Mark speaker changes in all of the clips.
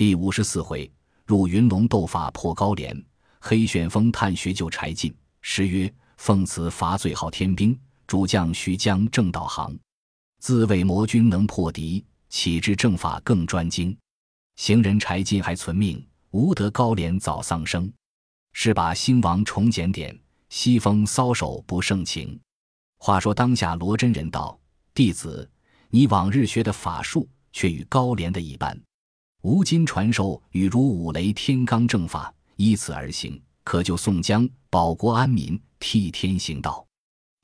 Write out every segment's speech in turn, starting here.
Speaker 1: 第五十四回，入云龙斗法破高廉，黑旋风探穴救柴进。诗曰：奉辞伐最号天兵，主将须将正道行。自谓魔君能破敌，岂知正法更专精。行人柴进还存命，无得高廉早丧生。是把兴亡重检点，西风搔首不胜情。话说当下罗真人道：“弟子，你往日学的法术，却与高廉的一般。”吾今传授与如五雷天罡正法，依此而行，可救宋江，保国安民，替天行道。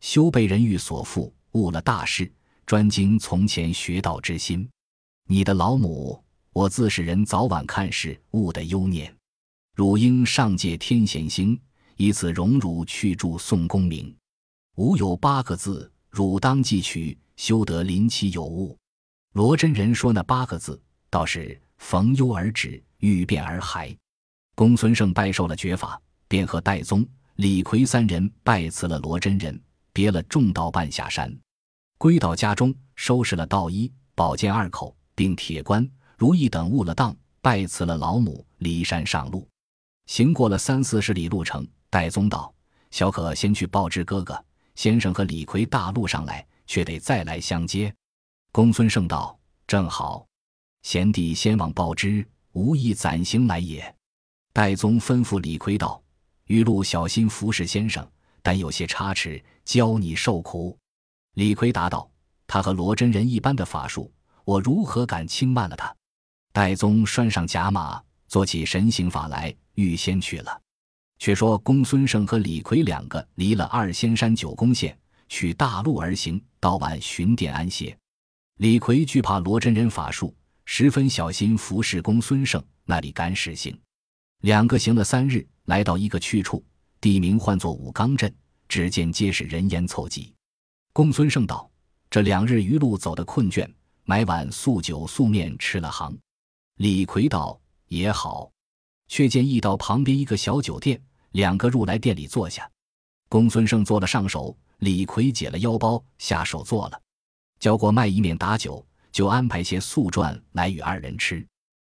Speaker 1: 休被人欲所缚，误了大事。专精从前学道之心。你的老母，我自使人早晚看事误的忧念。汝应上借天贤星，以此荣辱去助宋公明。吾有八个字，汝当记取，休得临期有误。罗真人说那八个字，倒是。逢忧而止，欲变而还。公孙胜拜受了绝法，便和戴宗、李逵三人拜辞了罗真人，别了众道伴下山，归到家中，收拾了道衣、宝剑二口，并铁棺、如意等物了当，拜辞了老母，离山上路。行过了三四十里路程，戴宗道：“小可先去报知哥哥，先生和李逵大路上来，却得再来相接。”公孙胜道：“正好。”贤弟先往报之，无意暂行来也。戴宗吩咐李逵道：“余路小心服侍先生，但有些差池，教你受苦。”李逵答道：“他和罗真人一般的法术，我如何敢轻慢了他？”戴宗拴上甲马，做起神行法来，预先去了。却说公孙胜和李逵两个离了二仙山九宫县，取大路而行，到晚寻店安歇。李逵惧怕罗真人法术。十分小心服侍公孙胜，那里干事行？两个行了三日，来到一个去处，地名唤作武冈镇。只见皆是人烟凑集。公孙胜道：“这两日余路走得困倦，买碗素酒素面吃了行。”李逵道：“也好。”却见一道旁边一个小酒店，两个入来店里坐下。公孙胜做了上手，李逵解了腰包下手做了，交过麦一面打酒。就安排些素馔来与二人吃。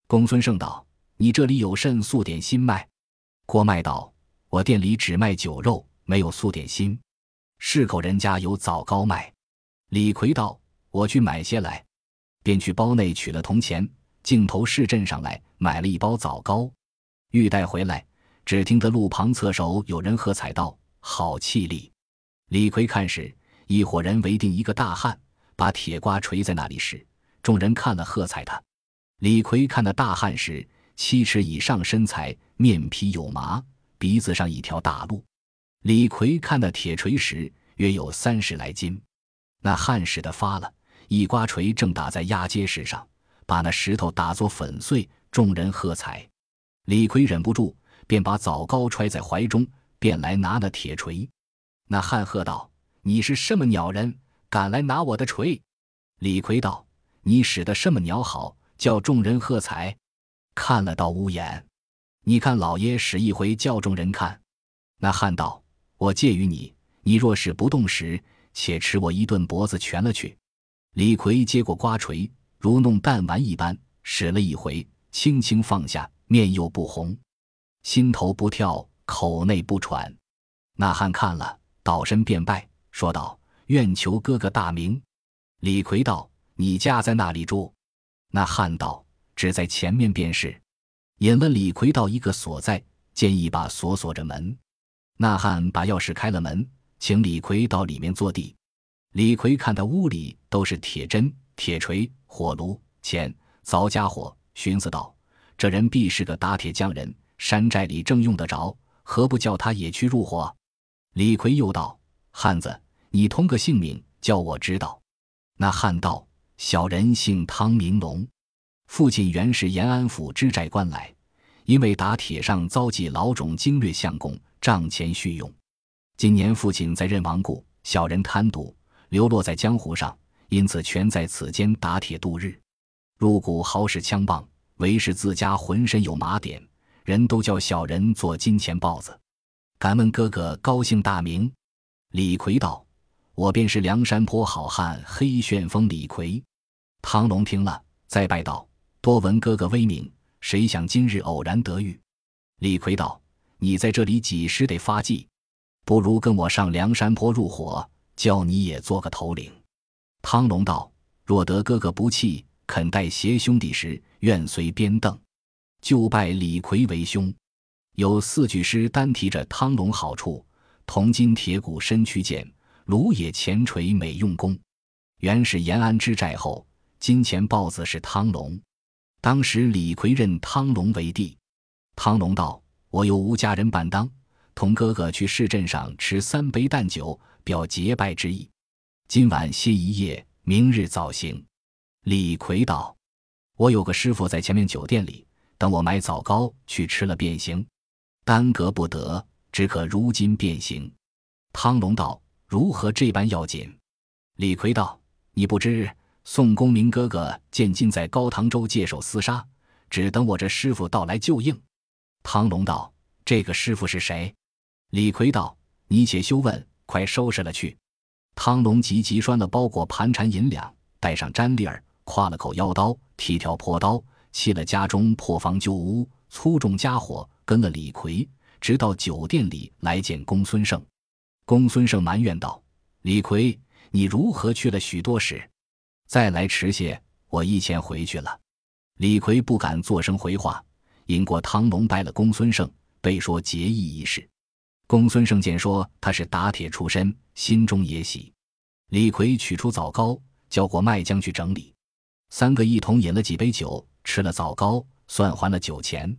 Speaker 1: 公孙胜道：“你这里有甚素点心卖？”郭麦道：“我店里只卖酒肉，没有素点心。市口人家有枣糕卖。”李逵道：“我去买些来。”便去包内取了铜钱，径头市镇上来买了一包枣糕，欲带回来。只听得路旁侧首有人喝彩道：“好气力！”李逵看时，一伙人围定一个大汉，把铁瓜锤在那里时。众人看了，喝彩他。李逵看那大汉时，七尺以上身材，面皮有麻，鼻子上一条大路。李逵看那铁锤时，约有三十来斤。那汉使的发了一刮锤，正打在压结实上，把那石头打作粉碎。众人喝彩。李逵忍不住，便把枣糕揣在怀中，便来拿那铁锤。那汉喝道：“你是什么鸟人，敢来拿我的锤？”李逵道。你使的什么鸟好，叫众人喝彩，看了倒无眼。你看老爷使一回，叫众人看。那汉道：“我借与你，你若是不动时，且吃我一顿脖子全了去。”李逵接过瓜锤，如弄弹丸一般，使了一回，轻轻放下，面又不红，心头不跳，口内不喘。那汉看了，倒身便拜，说道：“愿求哥哥大名。”李逵道。你家在那里住？那汉道只在前面便是。引了李逵到一个所在，见一把锁锁着门。那汉把钥匙开了门，请李逵到里面坐地。李逵看到屋里都是铁针、铁锤、火炉、钱、凿家伙，寻思道：这人必是个打铁匠人，山寨里正用得着，何不叫他也去入伙？李逵又道：汉子，你通个姓名，叫我知道。那汉道。小人姓汤，名龙，父亲原是延安府知寨官来，因为打铁上遭际老种经略相公账钱续用。今年父亲在任亡故，小人贪赌，流落在江湖上，因此全在此间打铁度日。入股豪使枪棒，唯是自家浑身有麻点，人都叫小人做金钱豹子。敢问哥哥高姓大名？李逵道：“我便是梁山坡好汉黑旋风李逵。”汤龙听了，再拜道：“多闻哥哥威名，谁想今日偶然得遇？”李逵道：“你在这里几时得发迹？不如跟我上梁山坡入伙，叫你也做个头领。”汤龙道：“若得哥哥不弃，肯带携兄弟时，愿随边凳。”就拜李逵为兄。有四句诗单提着汤龙好处：“铜筋铁骨身躯健，芦野前锤每用功。”原是延安之寨后，金钱豹子是汤龙。当时李逵认汤龙为帝。汤龙道：“我有吴家人伴当，同哥哥去市镇上吃三杯淡酒，表结拜之意。今晚歇一夜，明日早行。”李逵道：“我有个师傅在前面酒店里，等我买枣糕去吃了便行。耽搁不得，只可如今便行。”汤龙道：“如何这般要紧？”李逵道。你不知宋公明哥哥见今在高唐州界首厮杀，只等我这师傅到来救应。汤龙道：“这个师傅是谁？”李逵道：“你且休问，快收拾了去。”汤龙急急拴了包裹盘缠银两，带上毡笠儿，挎了口腰刀，提条破刀，弃了家中破房旧屋，粗重家伙，跟了李逵，直到酒店里来见公孙胜。公孙胜埋怨道：“李逵。”你如何去了许多时？再来迟些，我一前回去了。李逵不敢作声回话，引过汤龙拜了公孙胜，备说结义一事。公孙胜见说他是打铁出身，心中也喜。李逵取出枣糕，叫过麦将去整理。三个一同饮了几杯酒，吃了枣糕，算还了酒钱。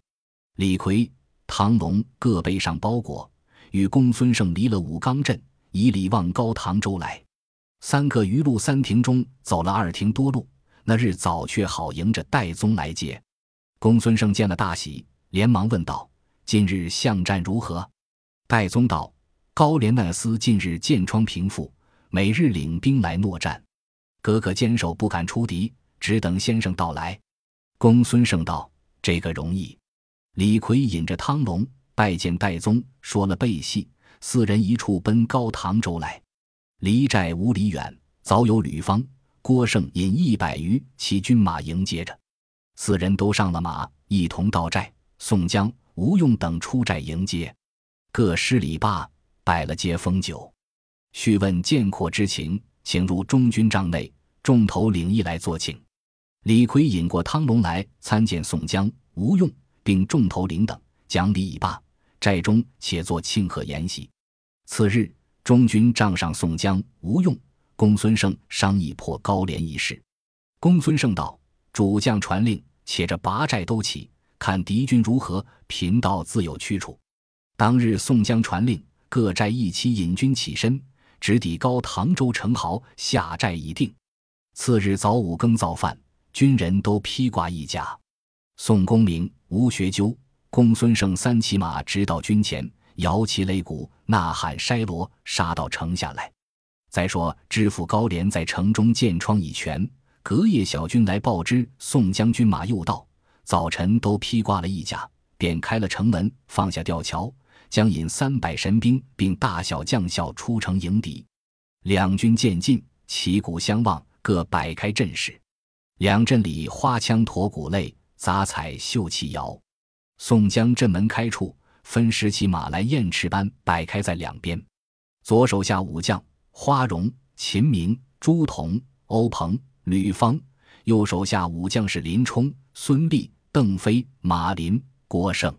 Speaker 1: 李逵、汤龙各背上包裹，与公孙胜离了武冈镇，以礼望高唐州来。三个余路三亭中走了二亭多路，那日早却好迎着戴宗来接。公孙胜见了大喜，连忙问道：“今日巷战如何？”戴宗道：“高廉那厮近日箭疮平复，每日领兵来诺战。哥哥坚守不敢出敌，只等先生到来。”公孙胜道：“这个容易。”李逵引着汤龙拜见戴宗，说了背戏，四人一处奔高唐州来。离寨五里远，早有吕方、郭盛引一百余骑军马迎接着，四人都上了马，一同到寨。宋江、吴用等出寨迎接，各施礼罢，摆了接风酒，叙问见阔之情，请入中军帐内，众头领一来坐请。李逵引过汤龙来参见宋江、吴用，并众头领等，讲礼已罢，寨中且作庆贺筵席。次日。中军帐上，宋江、吴用、公孙胜商议破高廉一事。公孙胜道：“主将传令，且着拔寨都起，看敌军如何，贫道自有去处。”当日，宋江传令，各寨一起引军起身，直抵高唐州城壕，下寨已定。次日早五更造饭，军人都披挂一甲。宋公明、吴学究、公孙胜三骑马直到军前。摇旗擂鼓，呐喊筛锣，杀到城下来。再说知府高廉在城中箭疮已全，隔夜小军来报知宋将军马又到，早晨都披挂了一甲，便开了城门，放下吊桥，将引三百神兵并大小将校出城迎敌。两军渐近，旗鼓相望，各摆开阵势。两阵里花枪驼鼓擂，杂彩绣旗摇。宋江阵门开处。分十骑马来，雁翅般摆开在两边。左手下武将花荣、秦明、朱仝、欧鹏、吕方；右手下武将是林冲、孙立、邓飞、马林、郭盛。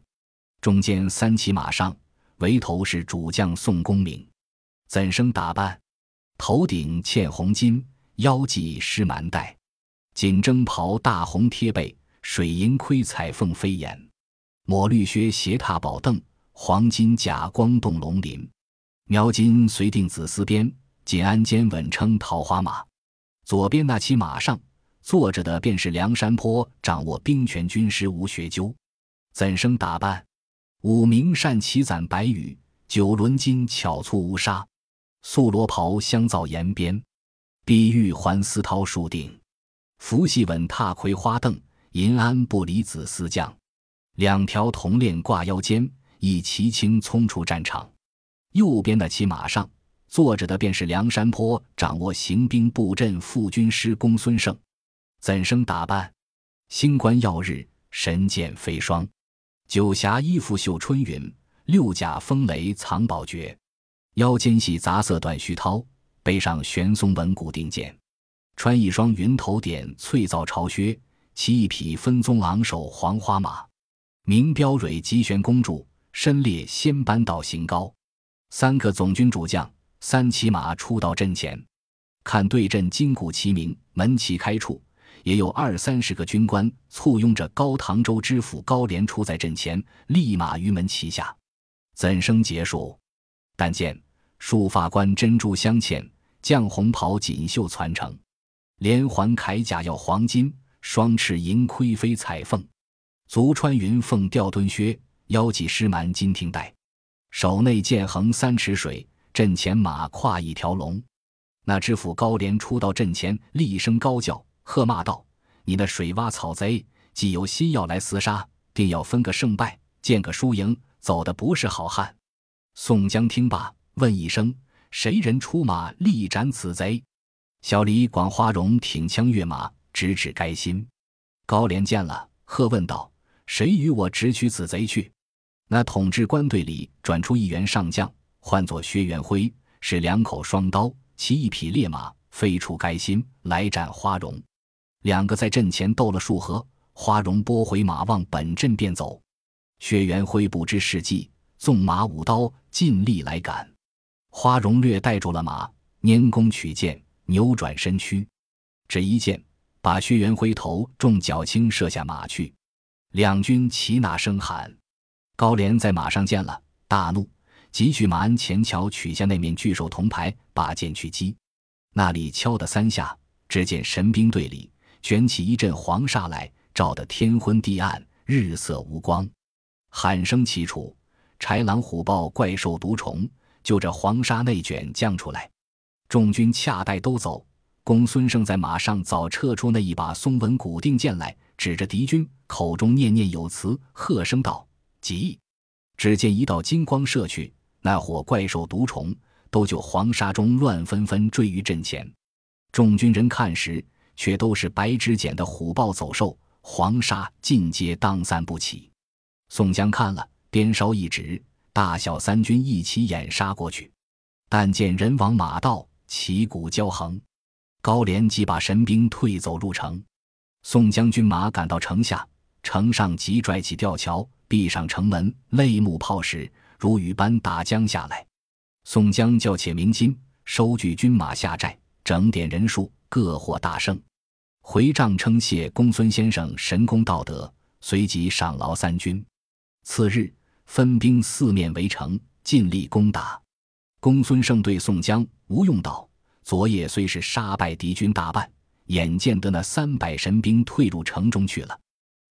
Speaker 1: 中间三骑马上，围头是主将宋公明。怎生打扮？头顶嵌红巾，腰系湿蛮带，锦征袍大红贴背，水银盔彩凤飞檐。抹绿靴，斜踏宝凳，黄金甲光动龙鳞，描金随定紫丝边，锦鞍肩稳称桃花马。左边那骑马上坐着的便是梁山坡掌握兵权军师吴学究。怎生打扮？五名善骑攒白羽，九轮金巧簇乌纱，素罗袍香皂檐边，碧玉环丝绦束顶，拂细稳踏葵花凳，银鞍不离紫丝绛。两条铜链挂腰间，一骑青冲出战场。右边的骑马上坐着的便是梁山坡掌握行兵布阵副军师公孙胜。怎生打扮？星官耀日，神剑飞霜。九霞衣服绣春云，六甲风雷藏宝诀。腰间系杂色短须绦，背上玄松纹固定剑。穿一双云头点翠皂朝靴，骑一匹分鬃昂首黄花马。名标蕊吉玄公主，身列仙班道行高。三个总军主将，三骑马出到阵前，看对阵金鼓齐鸣，门旗开处。也有二三十个军官簇拥着高唐州知府高廉出在阵前，立马于门旗下，怎生结束？但见束发冠珍珠镶嵌，绛红袍锦绣攒成，连环铠甲耀黄金，双翅银盔飞彩凤，足穿云凤吊墩靴，腰系狮蛮金听带，手内剑横三尺水，阵前马跨一条龙。那知府高廉出到阵前，厉声高叫。喝骂道：“你那水洼草贼，既有心要来厮杀，定要分个胜败，见个输赢，走的不是好汉。”宋江听罢，问一声：“谁人出马力斩此贼？”小李广花荣挺枪跃马，直指该心。高廉见了，喝问道：“谁与我直取此贼去？”那统治官队里转出一员上将，唤作薛元辉，使两口双刀，骑一匹烈马，飞出该心来斩花荣。两个在阵前斗了数合，花荣拨回马往本阵便走。薛元辉不知事迹，纵马舞刀，尽力来赶。花荣略带住了马，拈弓取箭，扭转身躯，只一箭把薛元辉头中脚轻射下马去。两军齐呐声喊。高廉在马上见了，大怒，急去马鞍前桥取下那面巨兽铜牌，把剑去击。那里敲的三下，只见神兵队里。卷起一阵黄沙来，照得天昏地暗，日色无光。喊声齐出，豺狼虎豹怪兽毒虫就这黄沙内卷将出来。众军恰待都走，公孙胜在马上早撤出那一把松纹古定剑来，指着敌军，口中念念有词，喝声道：“急！”只见一道金光射去，那伙怪兽毒虫都就黄沙中乱纷纷坠于阵前。众军人看时。却都是白纸剪的虎豹走兽，黄沙尽皆当散不起。宋江看了，鞭梢一指，大小三军一起掩杀过去。但见人往马道，旗鼓交横。高廉即把神兵退走入城。宋江军马赶到城下，城上即拽起吊桥，闭上城门，泪目炮石如雨般打将下来。宋江叫且鸣金，收聚军马下寨，整点人数，各获大胜。回帐称谢公孙先生神功道德，随即赏劳三军。次日分兵四面围城，尽力攻打。公孙胜对宋江、吴用道：“昨夜虽是杀败敌军大半，眼见得那三百神兵退入城中去了。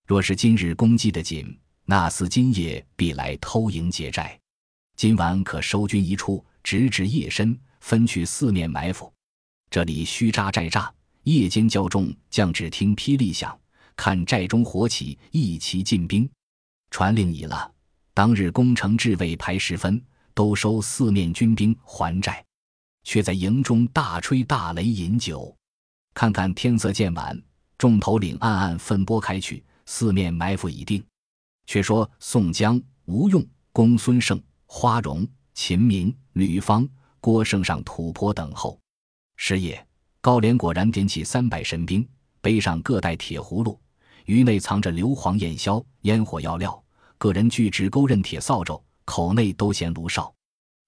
Speaker 1: 若是今日攻击的紧，那厮今夜必来偷营劫寨。今晚可收军一处，直至夜深，分去四面埋伏。这里虚扎寨栅。”夜间较重，将只听霹雳响，看寨中火起，一齐进兵。传令已了，当日攻城至未排时分，都收四面军兵还寨，却在营中大吹大擂饮酒。看看天色渐晚，众头领暗暗分拨开去，四面埋伏已定。却说宋江、吴用、公孙胜、花荣、秦明、吕方、郭胜上土坡等候。是夜。高廉果然点起三百神兵，背上各带铁葫芦，于内藏着硫磺、焰硝、烟火药料，个人锯直钩刃铁扫帚，口内都衔炉哨。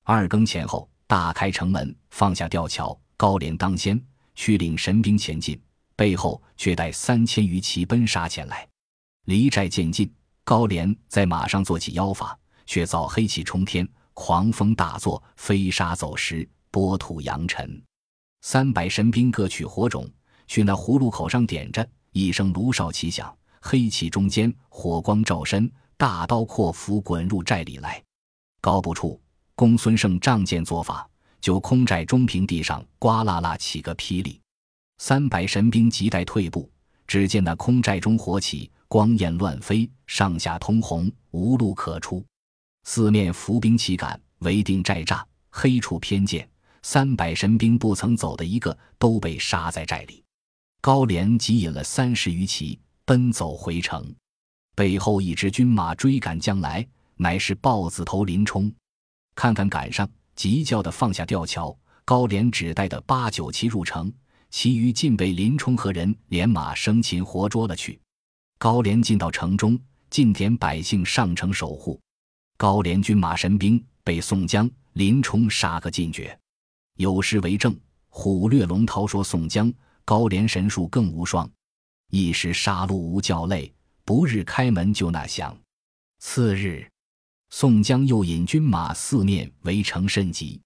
Speaker 1: 二更前后，大开城门，放下吊桥，高廉当先，驱领神兵前进，背后却带三千余骑奔杀前来。离寨渐近，高廉在马上做起妖法，却遭黑气冲天，狂风大作，飞沙走石，波土扬尘。三百神兵各取火种，去那葫芦口上点着，一声炉哨齐响，黑气中间火光照身，大刀阔斧滚入寨里来。高不处，公孙胜仗剑做法，就空寨中平地上呱啦啦起个霹雳。三百神兵急待退步，只见那空寨中火起，光焰乱飞，上下通红，无路可出。四面伏兵齐赶，围定寨栅，黑处偏见。三百神兵不曾走的一个，都被杀在寨里。高廉急引了三十余骑奔走回城。背后一支军马追赶将来，乃是豹子头林冲。看看赶上，急叫的放下吊桥。高廉只带的八九骑入城，其余尽被林冲和人连马生擒活捉了去。高廉进到城中，尽点百姓上城守护。高廉军马神兵被宋江、林冲杀个尽绝。有诗为证：“虎掠龙涛说宋江，高廉神术更无双。一时杀戮无叫累，不日开门就那响。”次日，宋江又引军马四面围城甚急。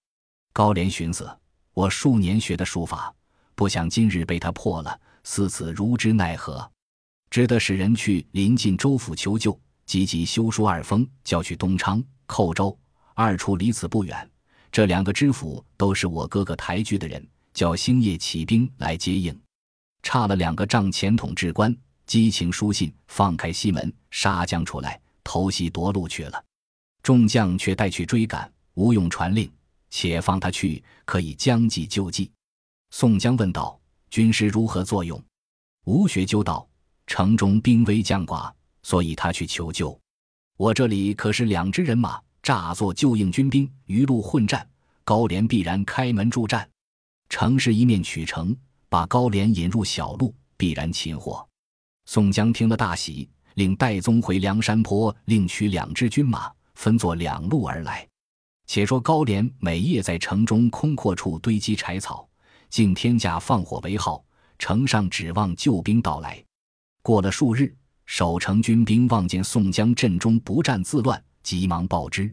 Speaker 1: 高廉寻思：我数年学的术法，不想今日被他破了，似此如之奈何？只得使人去临近州府求救，急急修书二封，叫去东昌、寇州二处离此不远。这两个知府都是我哥哥抬举的人，叫星夜起兵来接应。差了两个帐前统制官，激情书信，放开西门，杀将出来，偷袭夺路去了。众将却带去追赶，无用传令。且放他去，可以将计就计。宋江问道：“军师如何作用？”吴学究道：“城中兵危将寡，所以他去求救。我这里可是两支人马，诈作救应军兵，鱼路混战，高廉必然开门助战。城是一面取城，把高廉引入小路，必然擒获。”宋江听了大喜，令戴宗回梁山坡，另取两支军马，分作两路而来。且说高廉每夜在城中空阔处堆积柴草，敬天架放火为号，城上指望救兵到来。过了数日，守城军兵望见宋江阵中不战自乱，急忙报之。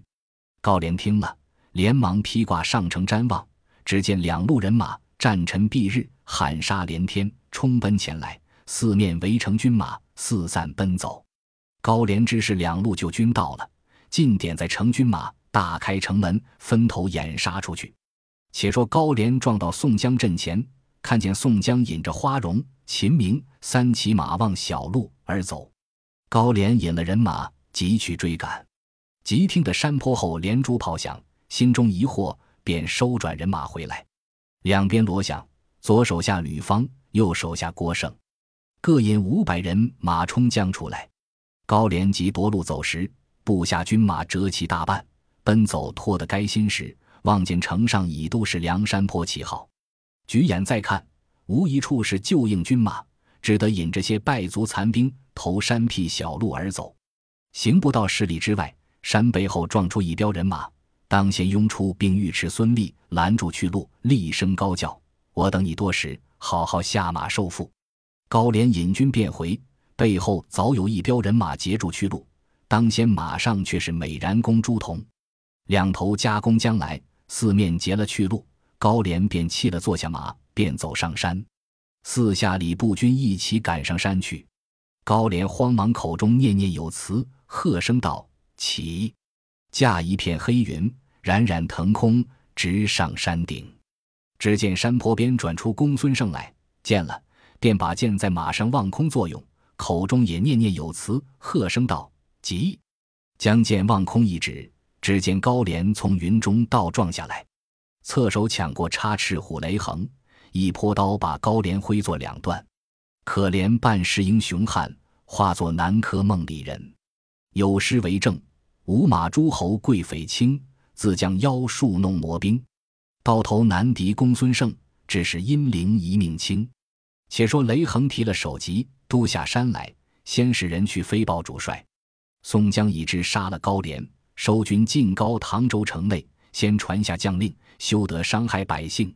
Speaker 1: 高廉听了，连忙披挂上城瞻望，只见两路人马战尘蔽日，喊杀连天，冲奔前来，四面围城军马四散奔走。高廉知是两路救军到了，尽点在城军马。大开城门，分头掩杀出去。且说高廉撞到宋江阵前，看见宋江引着花荣、秦明三骑马望小路而走。高廉引了人马，急去追赶。急听得山坡后连珠炮响，心中疑惑，便收转人马回来。两边锣响，左手下吕方，右手下郭盛，各引五百人马冲将出来。高廉急夺路走时，部下军马折其大半。奔走拖得该心时，望见城上已都是梁山坡旗号，举眼再看，无一处是旧应军马，只得引着些败卒残兵投山僻小路而走。行不到十里之外，山背后撞出一彪人马，当先拥出并尉迟孙立拦住去路，厉声高叫：“我等你多时，好好下马受缚。”高廉引军便回，背后早有一彪人马截住去路，当先马上却是美髯公朱仝。两头夹攻将来，四面截了去路，高廉便弃了坐下马，便走上山。四下里步军一起赶上山去。高廉慌忙口中念念有词，喝声道：“起！”驾一片黑云，冉冉腾空，直上山顶。只见山坡边转出公孙胜来，见了，便把剑在马上望空作用，口中也念念有词，喝声道：“急！”将剑望空一指。只见高廉从云中倒撞下来，侧手抢过插翅虎雷横，一泼刀把高廉挥作两段。可怜半世英雄汉，化作南柯梦里人。有诗为证：五马诸侯贵匪轻，自将妖术弄魔兵。刀头难敌公孙胜，只是阴灵一命轻。且说雷横提了首级，都下山来，先使人去飞报主帅。宋江已知杀了高廉。收军进高唐州城内，先传下将令，休得伤害百姓。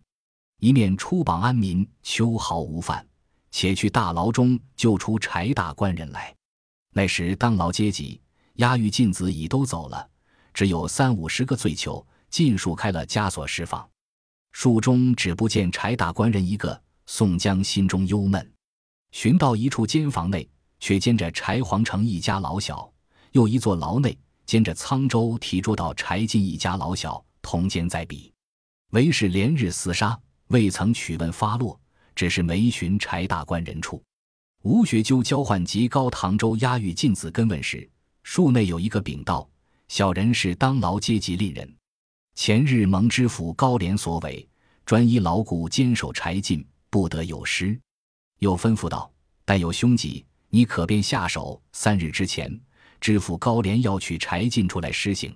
Speaker 1: 一面出榜安民，秋毫无犯。且去大牢中救出柴大官人来。那时当牢阶级押狱禁子已都走了，只有三五十个罪囚，尽数开了枷锁释放。书中只不见柴大官人一个。宋江心中忧闷，寻到一处监房内，却见着柴皇城一家老小，又一座牢内。兼着沧州提捉到柴进一家老小同监在彼，为是连日厮杀，未曾取问发落，只是没寻柴大官人处。吴学究交换及高唐州押狱禁子跟问时，树内有一个禀道：小人是当牢阶级令人，前日蒙知府高廉所委，专依牢固坚守柴进，不得有失。又吩咐道：但有凶疾，你可便下手。三日之前，知府高廉要取柴进出来施行。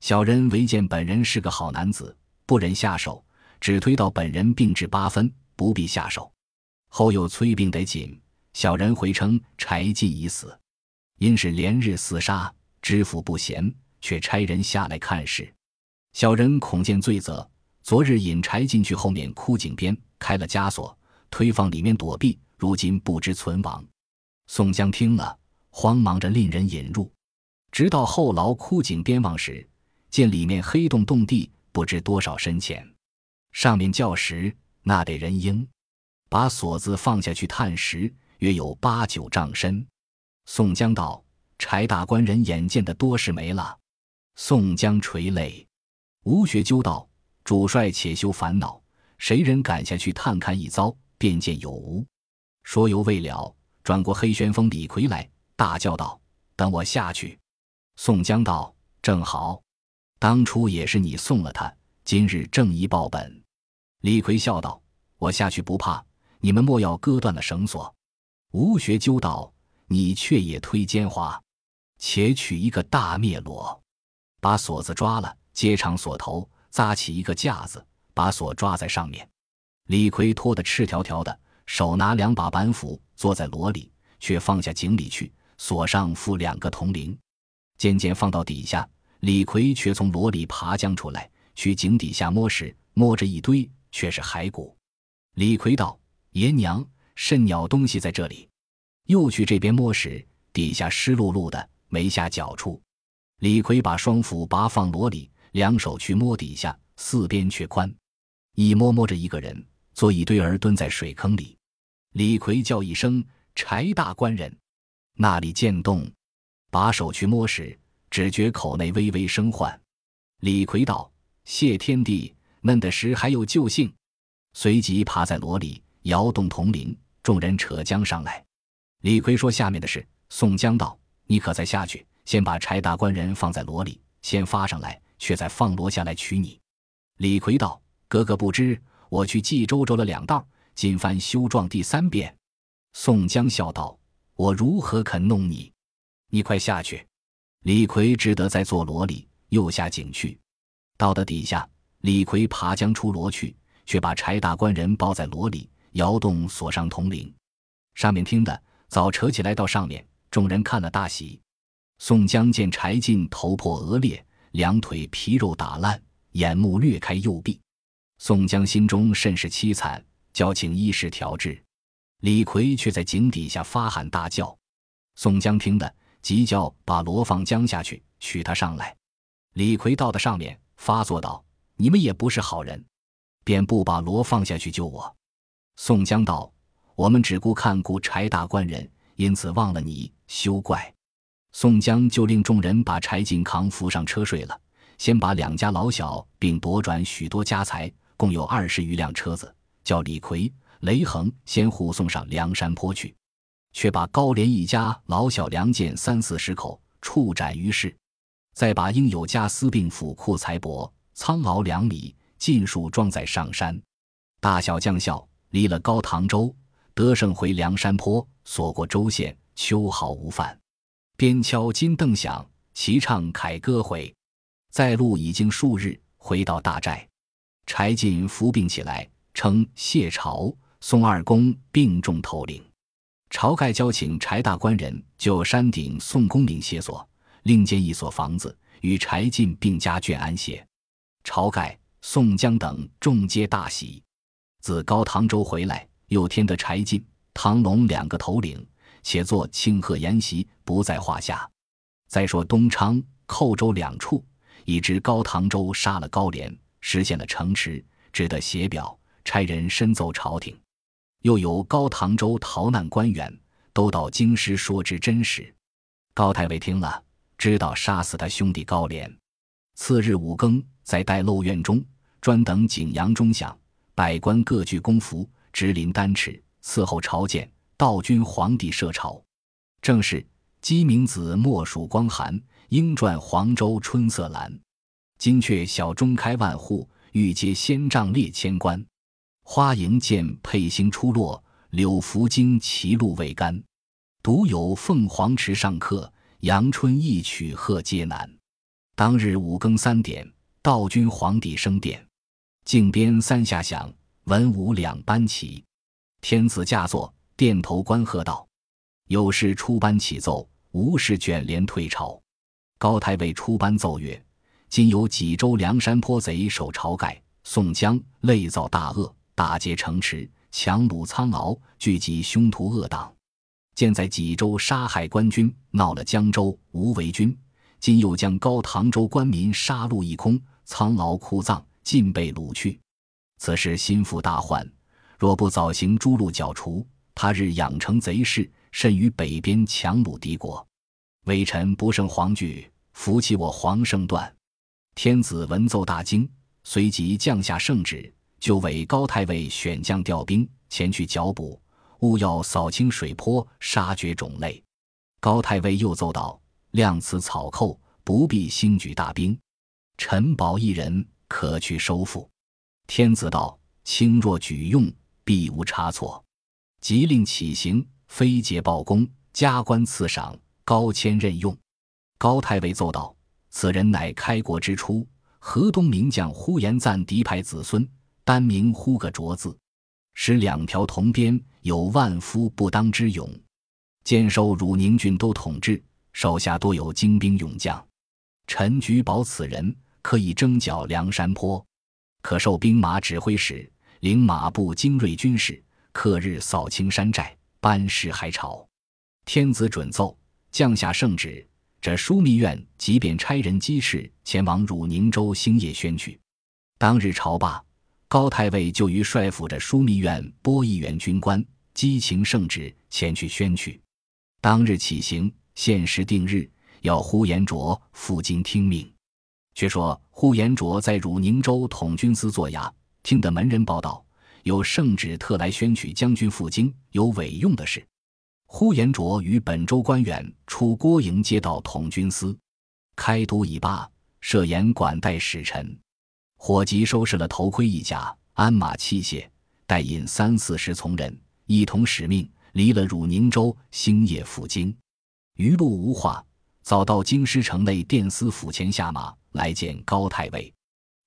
Speaker 1: 小人唯见本人是个好男子，不忍下手，只推到本人病至八分，不必下手。后又催病得紧，小人回称柴进已死。因是连日厮杀，知府不闲，却差人下来看事。小人恐见罪责，昨日引柴进去后面枯井边开了枷锁，推放里面躲避，如今不知存亡。宋江听了，慌忙着令人引入，直到后牢枯井边望时。见里面黑洞洞地，不知多少深浅。上面叫时，那得人应，把锁子放下去探时，约有八九丈深。宋江道：“柴大官人眼见的多是没了。”宋江垂泪。吴学究道：“主帅且休烦恼，谁人敢下去探看一遭，便见有无。”说犹未了，转过黑旋风李逵来，大叫道：“等我下去！”宋江道：“正好。”当初也是你送了他，今日正一报本。李逵笑道：“我下去不怕，你们莫要割断了绳索。”吴学究道：“你却也推奸猾，且取一个大灭罗，把锁子抓了，接长锁头，扎起一个架子，把锁抓在上面。李逵脱得赤条条的，手拿两把板斧，坐在箩里，却放下井里去，锁上附两个铜铃，渐渐放到底下。李逵却从箩里爬将出来，去井底下摸时，摸着一堆，却是骸骨。李逵道：“爷娘，甚鸟东西在这里？”又去这边摸时，底下湿漉漉的，没下脚处。李逵把双斧拔放箩里，两手去摸底下，四边却宽。一摸摸着一个人，坐一堆儿蹲在水坑里。李逵叫一声：“柴大官人！”那里见动，把手去摸时。只觉口内微微生唤，李逵道：“谢天地，嫩的时还有救性。”随即爬在箩里摇动铜铃，众人扯将上来。李逵说下面的事，宋江道：“你可再下去，先把柴大官人放在箩里，先发上来，却再放罗下来取你。”李逵道：“哥哥不知，我去冀州走了两道，今番修状第三遍。”宋江笑道：“我如何肯弄你？你快下去。”李逵只得在坐箩里，又下井去。到的底下，李逵爬将出箩去，却把柴大官人抱在箩里，摇动锁上铜铃。上面听的早扯起来到上面，众人看了大喜。宋江见柴进头破额裂，两腿皮肉打烂，眼目略开右臂。宋江心中甚是凄惨，叫请医师调治。李逵却在井底下发喊大叫。宋江听的。急叫把罗放江下去，取他上来。李逵到的上面，发作道：“你们也不是好人，便不把罗放下去救我。”宋江道：“我们只顾看顾柴大官人，因此忘了你，休怪。”宋江就令众人把柴进扛扶上车睡了，先把两家老小并夺转许多家财，共有二十余辆车子，叫李逵、雷横先护送上梁山坡去。却把高廉一家老小良贱三四十口处斩于市，再把应有家私并府库财帛仓廒粮米尽数装载上山。大小将校离了高唐州，得胜回梁山坡，所过州县，秋毫无犯。边敲金镫响，齐唱凯歌回。在路已经数日，回到大寨，柴进伏病起来，称谢朝、宋二公病重头领。晁盖交请柴大官人就山顶宋公明歇所，另建一所房子，与柴进并家眷安歇。晁盖、宋江等众皆大喜。自高唐州回来，又添得柴进、唐龙两个头领，且做庆贺筵席，不在话下。再说东昌、寇州两处，已知高唐州杀了高廉，实现了城池，只得写表，差人申奏朝廷。又有高唐州逃难官员，都到京师说之真实。高太尉听了，知道杀死他兄弟高廉。次日五更，在待漏院中，专等景阳钟响，百官各具公服，直临丹池，伺候朝见道君皇帝设朝。正是鸡鸣子，莫属光寒；莺啭黄州春色阑。金阙小钟开万户，玉阶仙帐列千官。花迎见佩星出落，柳拂惊歧露未干。独有凤凰池上客，阳春一曲贺皆难。当日五更三点，道君皇帝升殿，靖边三下响，文武两班齐。天子驾坐，殿头观贺道：“有事出班启奏，无事卷帘退朝。”高太尉出班奏曰：“今有济州梁山坡贼守晁盖、宋江，累造大恶，打劫城池，强掳苍敖，聚集凶徒恶党。建在济州杀害官军，闹了江州，无为军。今又将高唐州官民杀戮一空，苍敖哭葬，尽被掳去。此事心腹大患。”若不早行诛戮剿除，他日养成贼势，甚于北边强虏敌国。微臣不胜惶惧，扶起我皇圣断。天子闻奏大惊，随即降下圣旨，就委高太尉选将调兵前去剿捕，务要扫清水泊，杀绝种类。高太尉又奏道：量此草寇，不必兴举大兵，臣保一人可去收复。天子道：轻若举用。必无差错，即令起行，飞捷报功，加官赐赏，高迁任用。高太尉奏道：“此人乃开国之初河东名将呼延赞嫡派子孙，单名呼个卓字，使两条铜鞭，有万夫不当之勇。兼收汝宁郡都统制，手下多有精兵勇将。臣举保此人，可以征剿梁山坡，可授兵马指挥使。”领马步精锐军士，克日扫清山寨，班师海朝。天子准奏，降下圣旨，这枢密院即便差人机事前往汝宁州兴业宣去。当日朝罢，高太尉就于帅府着枢密院拨一员军官，激情圣旨前去宣去。当日起行，限时定日，要呼延灼赴京听命。却说呼延灼在汝宁州统军司坐衙。听得门人报道，有圣旨特来宣取将军赴京，有委用的事。呼延灼与本州官员出郭营接到统军司，开都已罢，设言管待使臣。火急收拾了头盔一甲、鞍马器械，带引三四十从人，一同使命，离了汝宁州，星夜赴京。余路无话，早到京师城内殿司府前下马，来见高太尉。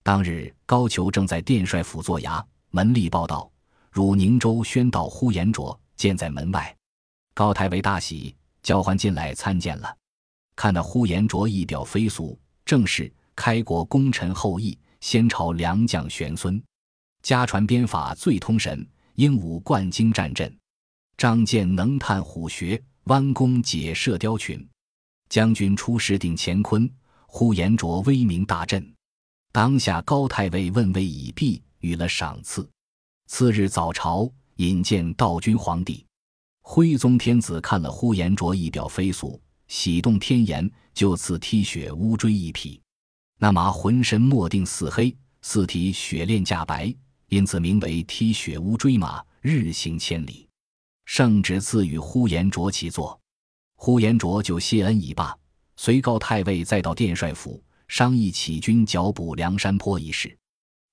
Speaker 1: 当日，高俅正在殿帅府坐衙，门吏报道：汝宁州宣道呼延灼见在门外。高太尉大喜，叫唤进来参见了。看那呼延灼仪表非俗，正是开国功臣后裔，先朝良将玄孙，家传鞭法最通神，英武贯经战阵，仗剑能探虎穴，弯弓解射雕群。将军出使顶乾坤，呼延灼威名大振。当下高太尉问位已毕，予了赏赐。次日早朝，引见道君皇帝。徽宗天子看了呼延灼仪表飞速，喜动天颜，就赐踢雪乌骓一匹。那马浑身墨定似黑，四蹄雪练架白，因此名为踢雪乌骓马，日行千里。圣旨赐予呼延灼其坐。呼延灼就谢恩已罢，随告太尉再到殿帅府。商议起军剿捕梁山坡一事，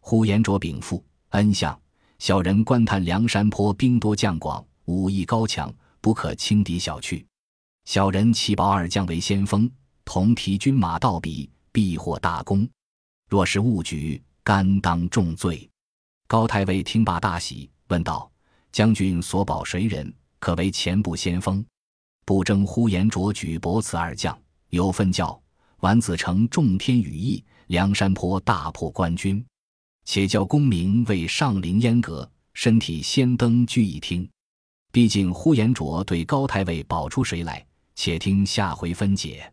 Speaker 1: 呼延灼禀赋恩相：小人观探梁山坡兵多将广，武艺高强，不可轻敌小觑。小人启保二将为先锋，同提军马到彼，必获大功。若是误举，甘当重罪。高太尉听罢大喜，问道：“将军所保谁人？可为前部先锋？”不争呼延灼举伯此二将，有分教。丸子成众天羽翼，梁山坡大破官军，且教公明为上林烟阁，身体先登聚一厅。毕竟呼延灼对高太尉保出谁来？且听下回分解。